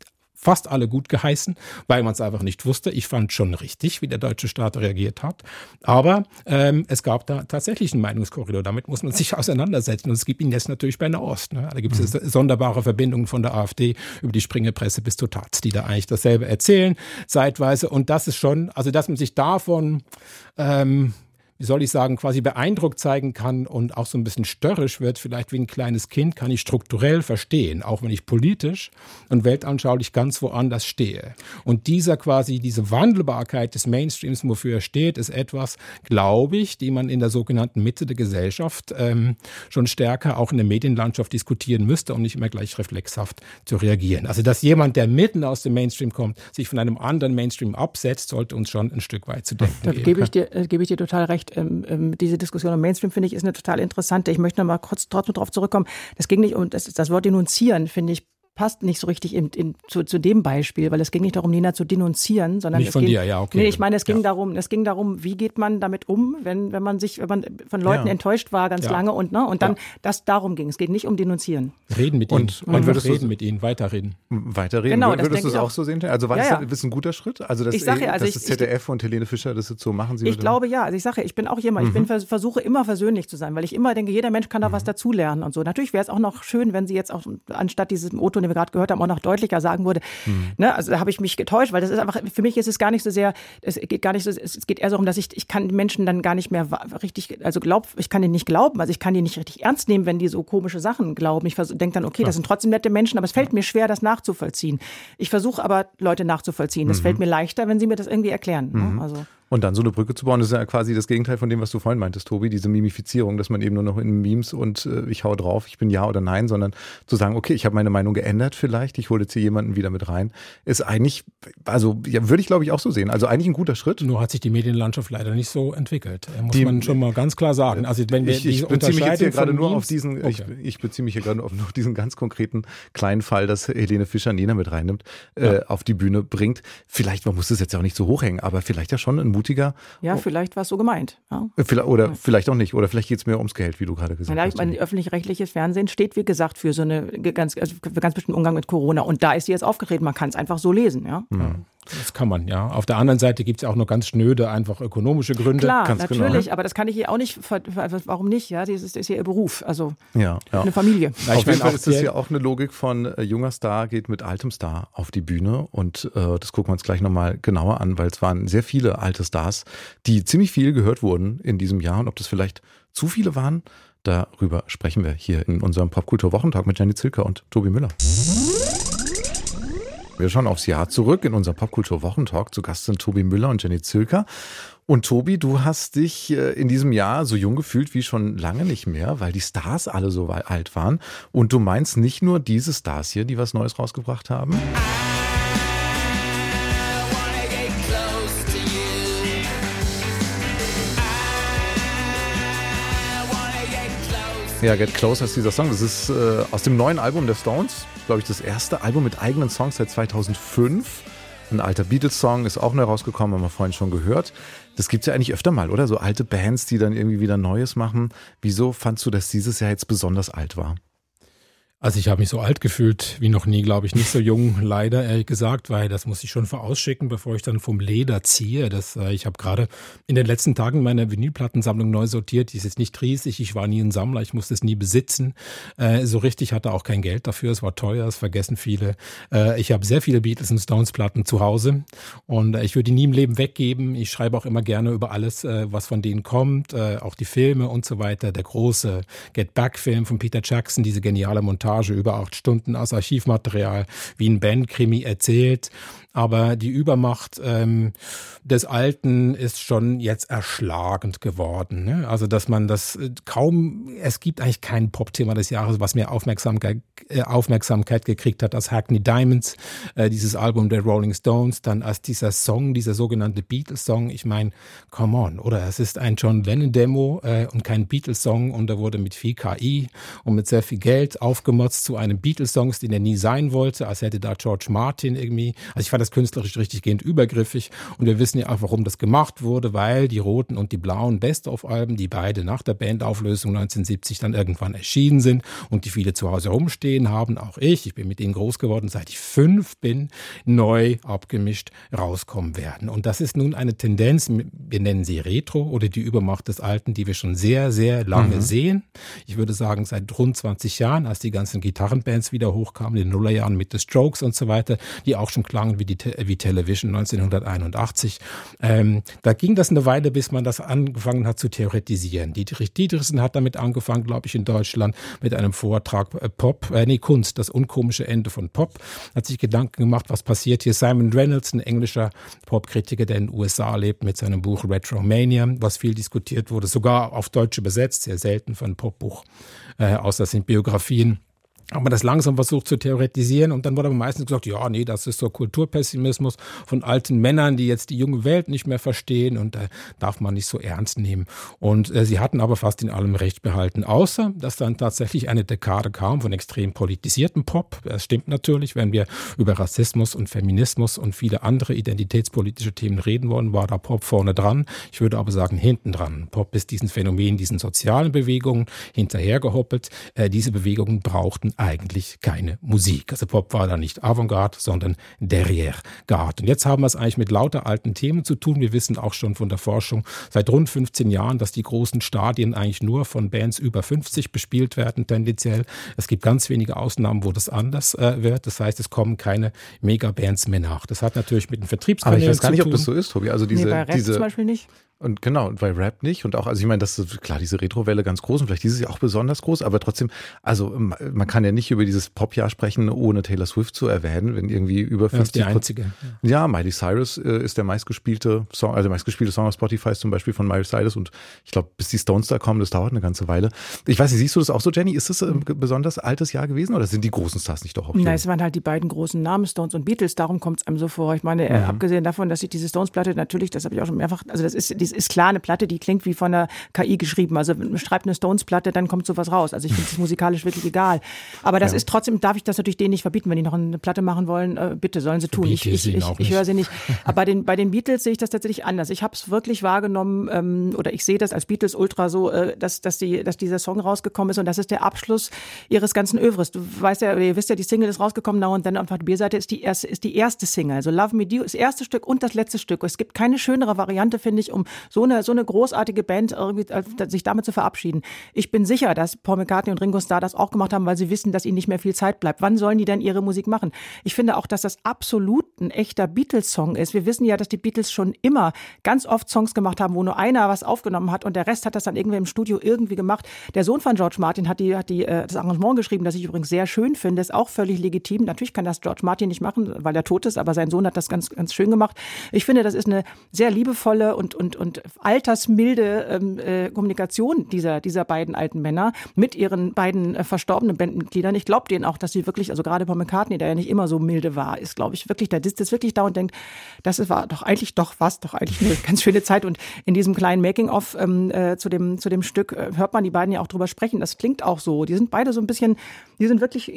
fast alle gut geheißen, weil man es einfach nicht wusste. Ich fand schon richtig, wie der deutsche Staat reagiert hat. Aber ähm, es gab da tatsächlich einen Meinungskorridor. Damit muss man sich [laughs] auseinandersetzen. Und es gibt ihn jetzt natürlich bei Nahost. Ne? Da gibt es mhm. sonderbare Verbindungen von der AfD über die Springepresse bis zur Taz, die da eigentlich dasselbe erzählen, zeitweise. Und das ist schon, also dass man sich davon ähm, wie soll ich sagen, quasi beeindruckt zeigen kann und auch so ein bisschen störrisch wird, vielleicht wie ein kleines Kind, kann ich strukturell verstehen, auch wenn ich politisch und weltanschaulich ganz woanders stehe. Und dieser quasi, diese Wandelbarkeit des Mainstreams, wofür er steht, ist etwas, glaube ich, die man in der sogenannten Mitte der Gesellschaft ähm, schon stärker auch in der Medienlandschaft diskutieren müsste, um nicht immer gleich reflexhaft zu reagieren. Also, dass jemand, der mitten aus dem Mainstream kommt, sich von einem anderen Mainstream absetzt, sollte uns schon ein Stück weit zu denken da gebe ich dir, äh, gebe ich dir total recht ähm, ähm, diese Diskussion im Mainstream finde ich ist eine total interessante. Ich möchte noch mal kurz trotzdem darauf zurückkommen. Das ging nicht um das, das Wort denunzieren, finde ich passt nicht so richtig in, in, zu, zu dem Beispiel, weil es ging nicht darum, Nina zu denunzieren, sondern nicht es von ging, dir, ja, okay. Nee, ich meine, es ging ja. darum, es ging darum, wie geht man damit um, wenn, wenn man sich, wenn man von Leuten ja. enttäuscht war ganz ja. lange und, ne, und dann, das darum ging. Es geht nicht um denunzieren. Reden mit und, ihnen. Und würdest reden mit ihnen, weiterreden. Weiterreden. Genau, würdest du es auch so sehen? Also war das, das ein guter Schritt? Also das, ich sage, also das ich, ZDF und Helene Fischer das jetzt so machen sie? Ich glaube ja. Also ich sage, ich bin auch jemand, mhm. ich bin, versuche immer versöhnlich zu sein, weil ich immer denke, jeder Mensch kann da mhm. was dazulernen und so. Natürlich wäre es auch noch schön, wenn sie jetzt auch anstatt dieses Otto, den wir gerade gehört haben, auch noch deutlicher sagen würde, hm. ne, also da habe ich mich getäuscht, weil das ist einfach, für mich ist es gar nicht so sehr, es geht gar nicht so, es geht eher darum, dass ich, ich kann Menschen dann gar nicht mehr richtig, also glaub, ich kann denen nicht glauben, also ich kann die nicht richtig ernst nehmen, wenn die so komische Sachen glauben. Ich denke dann, okay, das sind trotzdem nette Menschen, aber es fällt mir schwer, das nachzuvollziehen. Ich versuche aber, Leute nachzuvollziehen. Es mhm. fällt mir leichter, wenn sie mir das irgendwie erklären. Ne? Mhm. Also. Und dann so eine Brücke zu bauen, das ist ja quasi das Gegenteil von dem, was du vorhin meintest, Tobi, diese Mimifizierung, dass man eben nur noch in Memes und äh, ich hau drauf, ich bin ja oder nein, sondern zu sagen, okay, ich habe meine Meinung geändert vielleicht, ich hole jetzt hier jemanden wieder mit rein, ist eigentlich, also ja, würde ich glaube ich auch so sehen, also eigentlich ein guter Schritt. Nur hat sich die Medienlandschaft leider nicht so entwickelt, muss die, man schon mal ganz klar sagen. Also wenn wir ich, ich beziehe mich jetzt hier gerade nur auf diesen, okay. ich, ich, beziehe mich hier gerade auf nur diesen ganz konkreten kleinen Fall, dass Helene Fischer Nina mit reinnimmt, ja. äh, auf die Bühne bringt. Vielleicht, man muss das jetzt ja auch nicht so hochhängen, aber vielleicht ja schon ein mutiger ja, vielleicht war es so gemeint. Ja. Oder ja. vielleicht auch nicht. Oder vielleicht geht es mehr ums Geld, wie du gerade gesagt hast. Mein öffentlich-rechtliches Fernsehen steht, wie gesagt, für so eine ganz, also ganz bestimmten Umgang mit Corona. Und da ist sie jetzt aufgetreten. Man kann es einfach so lesen. Ja. Mhm. Das kann man, ja. Auf der anderen Seite gibt es auch nur ganz schnöde, einfach ökonomische Gründe. Klar, ganz genau, natürlich, genau. aber das kann ich hier auch nicht, warum nicht, ja, das ist, ist ja ihr Beruf, also ja, ja. eine Familie. Ja, auf jeden Fall ist das ja auch eine Logik von äh, junger Star geht mit altem Star auf die Bühne und äh, das gucken wir uns gleich nochmal genauer an, weil es waren sehr viele alte Stars, die ziemlich viel gehört wurden in diesem Jahr und ob das vielleicht zu viele waren, darüber sprechen wir hier in unserem Popkultur-Wochentag mit Jenny Zilker und Tobi Müller. Wir schauen aufs Jahr zurück in unserem Popkultur-Wochentalk. Zu Gast sind Tobi Müller und Jenny Zilker. Und Tobi, du hast dich äh, in diesem Jahr so jung gefühlt wie schon lange nicht mehr, weil die Stars alle so alt waren. Und du meinst nicht nur diese Stars hier, die was Neues rausgebracht haben? Ja, Get Close ist dieser Song. Das ist äh, aus dem neuen Album der Stones, glaube ich, das erste Album mit eigenen Songs seit 2005. Ein alter Beatles-Song ist auch neu rausgekommen, haben wir vorhin schon gehört. Das gibt es ja eigentlich öfter mal, oder? So alte Bands, die dann irgendwie wieder Neues machen. Wieso fandst du, dass dieses Jahr jetzt besonders alt war? Also ich habe mich so alt gefühlt wie noch nie, glaube ich, nicht so jung, [laughs] leider ehrlich gesagt, weil das muss ich schon vorausschicken, bevor ich dann vom Leder ziehe. Das, äh, ich habe gerade in den letzten Tagen meine Vinylplattensammlung neu sortiert. Die ist jetzt nicht riesig, ich war nie ein Sammler, ich musste es nie besitzen. Äh, so richtig hatte auch kein Geld dafür, es war teuer, es vergessen viele. Äh, ich habe sehr viele Beatles und Stones Platten zu Hause und äh, ich würde die nie im Leben weggeben. Ich schreibe auch immer gerne über alles, äh, was von denen kommt, äh, auch die Filme und so weiter. Der große Get Back Film von Peter Jackson, diese geniale Montage Reportage über acht Stunden aus Archivmaterial, wie ein Bandkrimi erzählt aber die Übermacht ähm, des Alten ist schon jetzt erschlagend geworden. Ne? Also dass man das äh, kaum, es gibt eigentlich kein Pop-Thema des Jahres, was mehr Aufmerksamkeit, äh, Aufmerksamkeit gekriegt hat als Hackney Diamonds, äh, dieses Album der Rolling Stones, dann als dieser Song, dieser sogenannte Beatles-Song. Ich meine, come on, oder es ist ein John Lennon-Demo äh, und kein Beatles-Song und da wurde mit viel KI und mit sehr viel Geld damals zu einem Beatles-Songs, den er nie sein wollte, als hätte da George Martin irgendwie. Also ich fand das künstlerisch richtiggehend übergriffig. Und wir wissen ja auch, warum das gemacht wurde, weil die roten und die blauen Best-of-Alben, die beide nach der Bandauflösung 1970 dann irgendwann erschienen sind und die viele zu Hause rumstehen haben, auch ich, ich bin mit ihnen groß geworden, seit ich fünf bin, neu abgemischt rauskommen werden. Und das ist nun eine Tendenz, wir nennen sie Retro oder die Übermacht des Alten, die wir schon sehr, sehr lange mhm. sehen. Ich würde sagen, seit rund 20 Jahren, als die ganzen Gitarrenbands wieder hochkamen, in den Nullerjahren mit The Strokes und so weiter, die auch schon klangen wie, die, wie Television 1981. Ähm, da ging das eine Weile, bis man das angefangen hat zu theoretisieren. Dietrich Dietrichsen hat damit angefangen, glaube ich, in Deutschland mit einem Vortrag äh, Pop, äh, nee, Kunst, das unkomische Ende von Pop, hat sich Gedanken gemacht, was passiert hier. Simon Reynolds, ein englischer Popkritiker, der in den USA lebt, mit seinem Buch Retromania, was viel diskutiert wurde, sogar auf Deutsch übersetzt, sehr selten ein Popbuch, äh, außer sind Biografien haben wir das langsam versucht zu theoretisieren und dann wurde aber meistens gesagt, ja, nee, das ist so Kulturpessimismus von alten Männern, die jetzt die junge Welt nicht mehr verstehen und äh, darf man nicht so ernst nehmen. Und äh, sie hatten aber fast in allem Recht behalten, außer dass dann tatsächlich eine Dekade kam von extrem politisiertem Pop. Das stimmt natürlich, wenn wir über Rassismus und Feminismus und viele andere identitätspolitische Themen reden wollen, war da Pop vorne dran. Ich würde aber sagen, hinten dran. Pop ist diesen Phänomen, diesen sozialen Bewegungen hinterhergehoppelt. Äh, diese Bewegungen brauchten eigentlich keine Musik. Also Pop war da nicht Avantgarde, sondern Derrière-Garde. Und jetzt haben wir es eigentlich mit lauter alten Themen zu tun. Wir wissen auch schon von der Forschung seit rund 15 Jahren, dass die großen Stadien eigentlich nur von Bands über 50 bespielt werden, tendenziell. Es gibt ganz wenige Ausnahmen, wo das anders äh, wird. Das heißt, es kommen keine Megabands mehr nach. Das hat natürlich mit den Vertriebskanälen zu tun. Aber ich weiß gar nicht, ob das so ist, Tobi. Also diese, nee, bei diese zum Beispiel nicht. Und genau, und bei Rap nicht. Und auch, also ich meine, das ist klar, diese Retro-Welle ganz groß und vielleicht dieses Jahr auch besonders groß, aber trotzdem, also man kann ja nicht über dieses Popjahr sprechen, ohne Taylor Swift zu erwähnen, wenn irgendwie über 50 ja, die einzige. Ja, Miley Cyrus äh, ist der meistgespielte Song, also der meistgespielte Song auf Spotify ist zum Beispiel von Miley Cyrus und ich glaube, bis die Stones da kommen, das dauert eine ganze Weile. Ich weiß nicht, siehst du das auch so, Jenny? Ist das ein besonders altes Jahr gewesen oder sind die großen Stars nicht doch auch Nein, es waren halt die beiden großen Namen, Stones und Beatles, darum kommt es einem so vor. Ich meine, mhm. abgesehen davon, dass ich diese Stones-Platte natürlich, das habe ich auch schon mehrfach, also das ist, das ist klar eine Platte, die klingt wie von einer KI geschrieben. Also schreibt eine Stones-Platte, dann kommt sowas raus. Also ich finde es musikalisch wirklich egal. Aber das ja. ist trotzdem, darf ich das natürlich denen nicht verbieten. Wenn die noch eine Platte machen wollen, äh, bitte sollen sie tun. Ich, ich, ich, ich höre sie nicht. [laughs] Aber bei den, bei den Beatles sehe ich das tatsächlich anders. Ich habe es wirklich wahrgenommen, ähm, oder ich sehe das als Beatles Ultra so, äh, dass, dass, die, dass dieser Song rausgekommen ist und das ist der Abschluss ihres ganzen Övres. Du weißt ja, ihr wisst ja, die Single ist rausgekommen, Now und dann einfach die B-Seite ist die erste, ist die erste Single. Also Love Me Do ist das erste Stück und das letzte Stück. Es gibt keine schönere Variante, finde ich, um so eine, so eine großartige Band irgendwie sich damit zu verabschieden. Ich bin sicher, dass Paul McCartney und Ringo Starr das auch gemacht haben, weil sie wissen, dass ihnen nicht mehr viel Zeit bleibt. Wann sollen die denn ihre Musik machen? Ich finde auch, dass das absolut ein echter Beatles-Song ist. Wir wissen ja, dass die Beatles schon immer ganz oft Songs gemacht haben, wo nur einer was aufgenommen hat und der Rest hat das dann irgendwie im Studio irgendwie gemacht. Der Sohn von George Martin hat, die, hat die, äh, das Arrangement geschrieben, das ich übrigens sehr schön finde, ist auch völlig legitim. Natürlich kann das George Martin nicht machen, weil er tot ist, aber sein Sohn hat das ganz, ganz schön gemacht. Ich finde, das ist eine sehr liebevolle und, und, und altersmilde ähm, äh, Kommunikation dieser, dieser beiden alten Männer mit ihren beiden äh, verstorbenen Bandmitgliedern. Ich glaube denen auch, dass sie wirklich, also gerade Paul McCartney, der ja nicht immer so milde war, ist, glaube ich, wirklich, der sitzt jetzt wirklich da und denkt, das war doch eigentlich doch was, doch eigentlich eine [laughs] ganz schöne Zeit. Und in diesem kleinen Making-of ähm, äh, zu, dem, zu dem Stück äh, hört man die beiden ja auch drüber sprechen. Das klingt auch so. Die sind beide so ein bisschen, die sind wirklich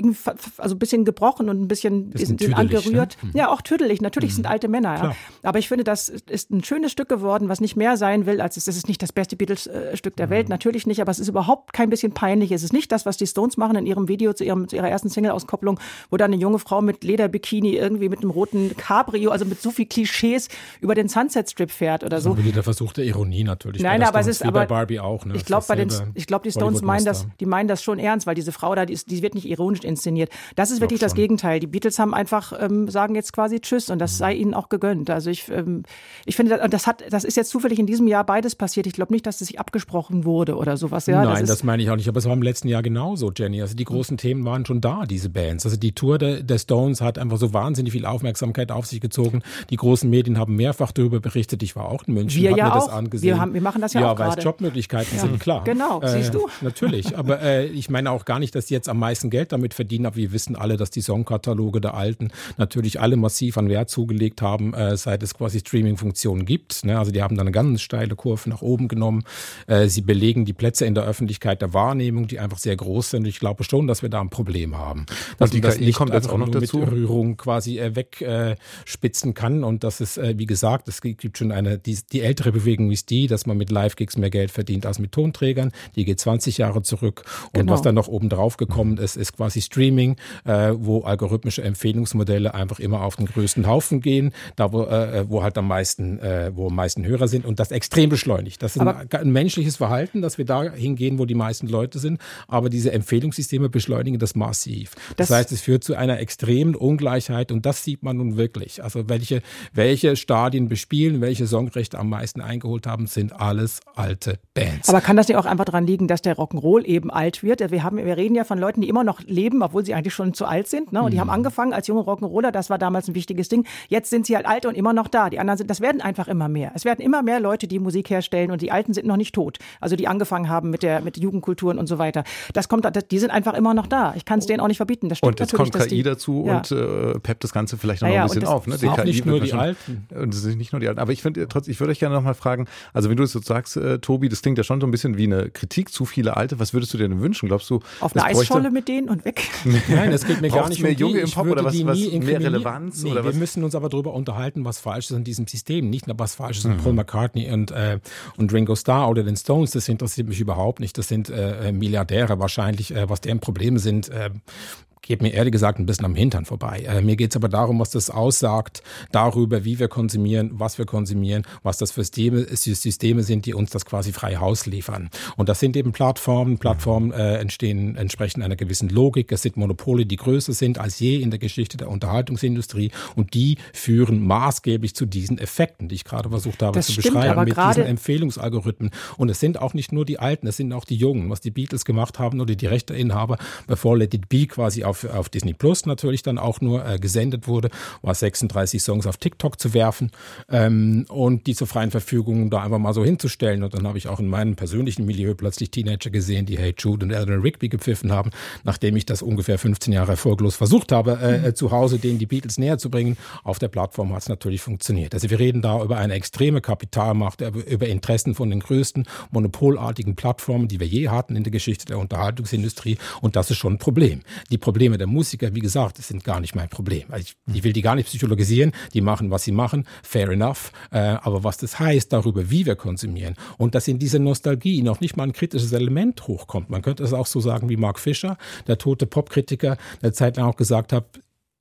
also ein bisschen gebrochen und ein bisschen, bisschen sind, sind angerührt. Ne? Ja, auch tüdelig. Natürlich mhm. sind alte Männer. Ja. Aber ich finde, das ist ein schönes Stück geworden, was nicht mehr sein will, als es, das ist nicht das beste Beatles-Stück der mhm. Welt, natürlich nicht, aber es ist überhaupt kein bisschen peinlich. Es ist nicht das, was die Stones machen in ihrem Video zu, ihrem, zu ihrer ersten Single-Auskopplung, wo da eine junge Frau mit Lederbikini irgendwie mit einem roten Cabrio, also mit so viel Klischees über den Sunset Strip fährt oder so. Der Versuch der Ironie natürlich. Nein, aber es ist aber bei Barbie auch. Ne? Ich glaube, bei den, ich glaube, die Stones meinen das, die meinen das schon ernst, weil diese Frau da, die, ist, die wird nicht ironisch inszeniert. Das ist wirklich das Gegenteil. Die Beatles haben einfach ähm, sagen jetzt quasi Tschüss und das mhm. sei ihnen auch gegönnt. Also ich, ähm, ich finde, das hat, das ist jetzt zufällig in diesem Jahr beides passiert. Ich glaube nicht, dass es sich abgesprochen wurde oder sowas. Ja, Nein, das, das, meine ich auch nicht. Aber es war im letzten Jahr genauso, Jenny. Also die großen Themen waren schon da, diese Bands. Also die Tour der, der Stones hat einfach so wahnsinnig viel Aufmerksamkeit auf sich gezogen. Die großen Medien haben mehrfach darüber berichtet. Ich war auch in München, wir habe ja mir das auch. angesehen. Wir, haben, wir machen das ja, ja auch weil gerade. Jobmöglichkeiten ja. sind klar. Genau, äh, siehst du. Natürlich, [laughs] aber äh, ich meine auch gar nicht, dass die jetzt am meisten Geld damit verdienen. Aber wir wissen alle, dass die Songkataloge der Alten natürlich alle massiv an Wert zugelegt haben, äh, seit es quasi Streaming-Funktionen gibt. Ne? Also die haben dann ganz steile Kurve nach oben genommen. Äh, sie belegen die Plätze in der Öffentlichkeit der Wahrnehmung, die einfach sehr groß sind. Ich glaube schon, dass wir da ein Problem haben. Dass Und die das KI nicht kommt jetzt auch noch nur dazu? Mit Rührung quasi äh, wegspitzen kann. Und das ist, äh, wie gesagt, es gibt schon eine, die, die ältere Bewegung ist die, dass man mit Live-Gigs mehr Geld verdient als mit Tonträgern. Die geht 20 Jahre zurück. Und Genau. was dann noch oben drauf gekommen ist, ist quasi Streaming, äh, wo algorithmische Empfehlungsmodelle einfach immer auf den größten Haufen gehen, da wo, äh, wo halt am meisten, äh, wo am meisten Hörer sind und das extrem beschleunigt. Das ist ein, ein menschliches Verhalten, dass wir da hingehen, wo die meisten Leute sind, aber diese Empfehlungssysteme beschleunigen das massiv. Das, Das- heißt, es führt zu einer extremen Ungleichheit und das sieht man nun wirklich. Also welche, welche Stadien bespielen, welche Songrechte am meisten eingeholt haben, sind alles alte Bands. Aber kann das nicht auch einfach daran liegen, dass der Rock'n'Roll eben alt wird? Wir, haben, wir reden ja von Leuten, die immer noch leben, obwohl sie eigentlich schon zu alt sind. Ne? Und die haben angefangen als junge Rock'n'Roller, das war damals ein wichtiges Ding. Jetzt sind sie halt alt und immer noch da. Die anderen sind, das werden einfach immer mehr. Es werden immer mehr Leute, die Musik herstellen und die Alten sind noch nicht tot. Also die angefangen haben mit der mit Jugendkulturen und so weiter. Das kommt, das, die sind einfach immer noch da. Ich kann es denen auch nicht verbieten. Das stimmt Und jetzt kommt KI die, dazu Ja. und äh, peppt das Ganze vielleicht noch Ja, ja, ein bisschen das auf. Ne? sind auch nicht nur die schon- Alten. Und es sind nicht nur die Alten. Aber ich finde trotzdem, ich würde euch gerne noch mal fragen, also wenn du es so sagst, äh, Tobi, das klingt ja schon so ein bisschen wie eine Kritik, zu viele Alte. Was würdest du dir denn wünschen? Glaubst du, auf eine Eisscholle mit denen und weg. [laughs] Nein, es geht mir gar nicht mehr um die. Junge im Pop oder was- die was nie mehr. Relevanz Nee, oder wir was? müssen uns aber darüber unterhalten, was falsch ist an diesem System. Nicht nur was falsch ist an Paul McCartney und, äh, und Ringo Starr oder den Stones. Das interessiert mich überhaupt nicht. Das sind äh, Milliardäre wahrscheinlich. Äh, was deren Probleme sind, äh, geht mir ehrlich gesagt ein bisschen am Hintern vorbei. Äh, mir geht es aber darum, was das aussagt, darüber, wie wir konsumieren, was wir konsumieren, was das für Systeme, Systeme sind, die uns das quasi frei Haus liefern. Und das sind eben Plattformen. Plattformen äh, entstehen entsprechend einer gewissen Logik. Es sind Monopole, die größer sind als je in der Geschichte der Unterhaltungsindustrie. Und die führen maßgeblich zu diesen Effekten, die ich gerade versucht habe Das zu stimmt, beschreiben, mit diesen Empfehlungsalgorithmen. Und es sind auch nicht nur die Alten, es sind auch die Jungen. Was die Beatles gemacht haben oder die Rechteinhaber, bevor Let It Be quasi auf, auf Disney Plus natürlich dann auch nur äh, gesendet wurde, war 36 Songs auf TikTok zu werfen ähm, und die zur freien Verfügung da einfach mal so hinzustellen. Und dann habe ich auch in meinem persönlichen Milieu plötzlich Teenager gesehen, die Hey Jude und Eleanor Rigby gepfiffen haben, nachdem ich das ungefähr 15 Jahre erfolglos versucht habe, äh, äh, zu Hause denen die Beatles näher zu bringen. Auf der Plattform hat es natürlich funktioniert. Also wir reden da über eine extreme Kapitalmacht, über, über Interessen von den größten monopolartigen Plattformen, die wir je hatten in der Geschichte der Unterhaltungsindustrie. Und das ist schon ein Problem. Die Probleme der Musiker, wie gesagt, das sind gar nicht mein Problem. Also ich, ich will die gar nicht psychologisieren. Die machen, was sie machen. Fair enough. Äh, aber was das heißt darüber, wie wir konsumieren und dass in dieser Nostalgie noch nicht mal ein kritisches Element hochkommt. Man könnte es auch so sagen wie Mark Fischer, der tote Popkritiker, der Zeit lang auch gesagt hat,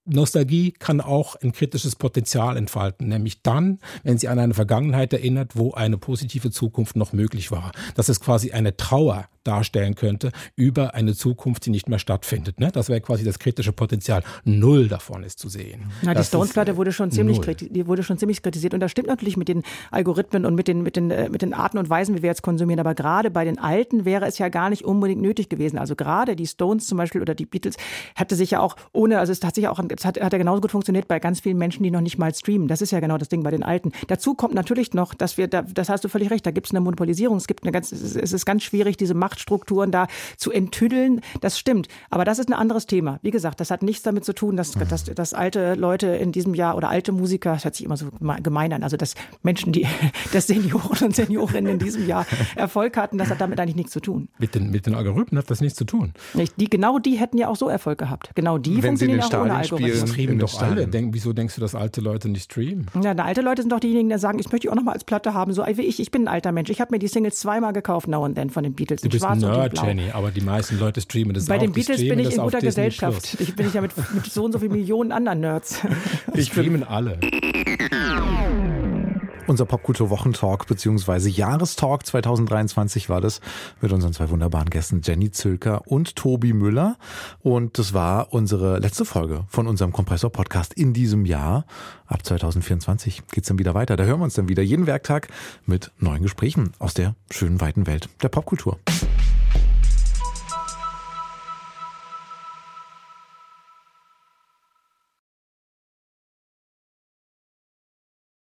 Nostalgie kann auch ein kritisches Potenzial entfalten, nämlich dann, wenn sie an eine Vergangenheit erinnert, wo eine positive Zukunft noch möglich war. Dass es quasi eine Trauer darstellen könnte über eine Zukunft, die nicht mehr stattfindet. Ne? Das wäre quasi das kritische Potenzial. Null davon ist zu sehen. Na, die Stones-Platte wurde schon ziemlich kriti- die wurde schon ziemlich kritisiert und das stimmt natürlich mit den Algorithmen und mit den mit den äh, mit den Arten und Weisen, wie wir jetzt konsumieren. Aber gerade bei den Alten wäre es ja gar nicht unbedingt nötig gewesen. Also gerade die Stones zum Beispiel oder die Beatles hätte sich ja auch ohne, also es hat sich ja auch, es hat, hat ja genauso gut funktioniert bei ganz vielen Menschen, die noch nicht mal streamen. Das ist ja genau das Ding bei den Alten. Dazu kommt natürlich noch, dass wir, da, das hast du völlig recht, da gibt es eine Monopolisierung, es gibt eine ganz, es ist- ganz schwierig, diese Machtstrukturen da zu enttüdeln. Das stimmt. Aber das ist ein anderes Thema. Wie gesagt, das hat nichts damit zu tun, dass, dass, dass alte Leute in diesem Jahr oder alte Musiker, das hört sich immer so geme- gemein an, also dass Menschen, die, [laughs] dass Senioren und Seniorinnen in diesem Jahr Erfolg hatten, das hat damit eigentlich nichts zu tun. Mit den, mit den Algorithmen hat das nichts zu tun. Nicht? Die, genau die hätten ja auch so Erfolg gehabt. Genau die Wenn sie in funktionieren den auch ohne Stadien Algorithmen. spielen. Streamen doch alle. Denk, wieso denkst du, dass alte Leute nicht streamen? Ja, na, alte Leute sind doch diejenigen, die sagen, ich möchte die auch noch mal als Platte haben. So wie ich, ich bin ein alter Mensch. Ich habe mir die Singles zweimal gekauft, now and then, von den Beatles. Du bist schwarz und in Nerd, blau. Jenny, aber die meisten Leute streamen das Bei auch. den Beatles bin ich in guter Disney Gesellschaft. Plus. Ich bin ich ja mit, mit so und so vielen Millionen anderen Nerds. [laughs] Die streamen alle. [laughs] Unser Popkultur-Wochentalk bzw. Jahrestalk 2023 war das mit unseren zwei wunderbaren Gästen Jenny Zülker und Tobi Müller. Und das war unsere letzte Folge von unserem Kompressor-Podcast in diesem Jahr. Ab 2024 geht's dann wieder weiter. Da hören wir uns dann wieder jeden Werktag mit neuen Gesprächen aus der schönen weiten Welt der Popkultur.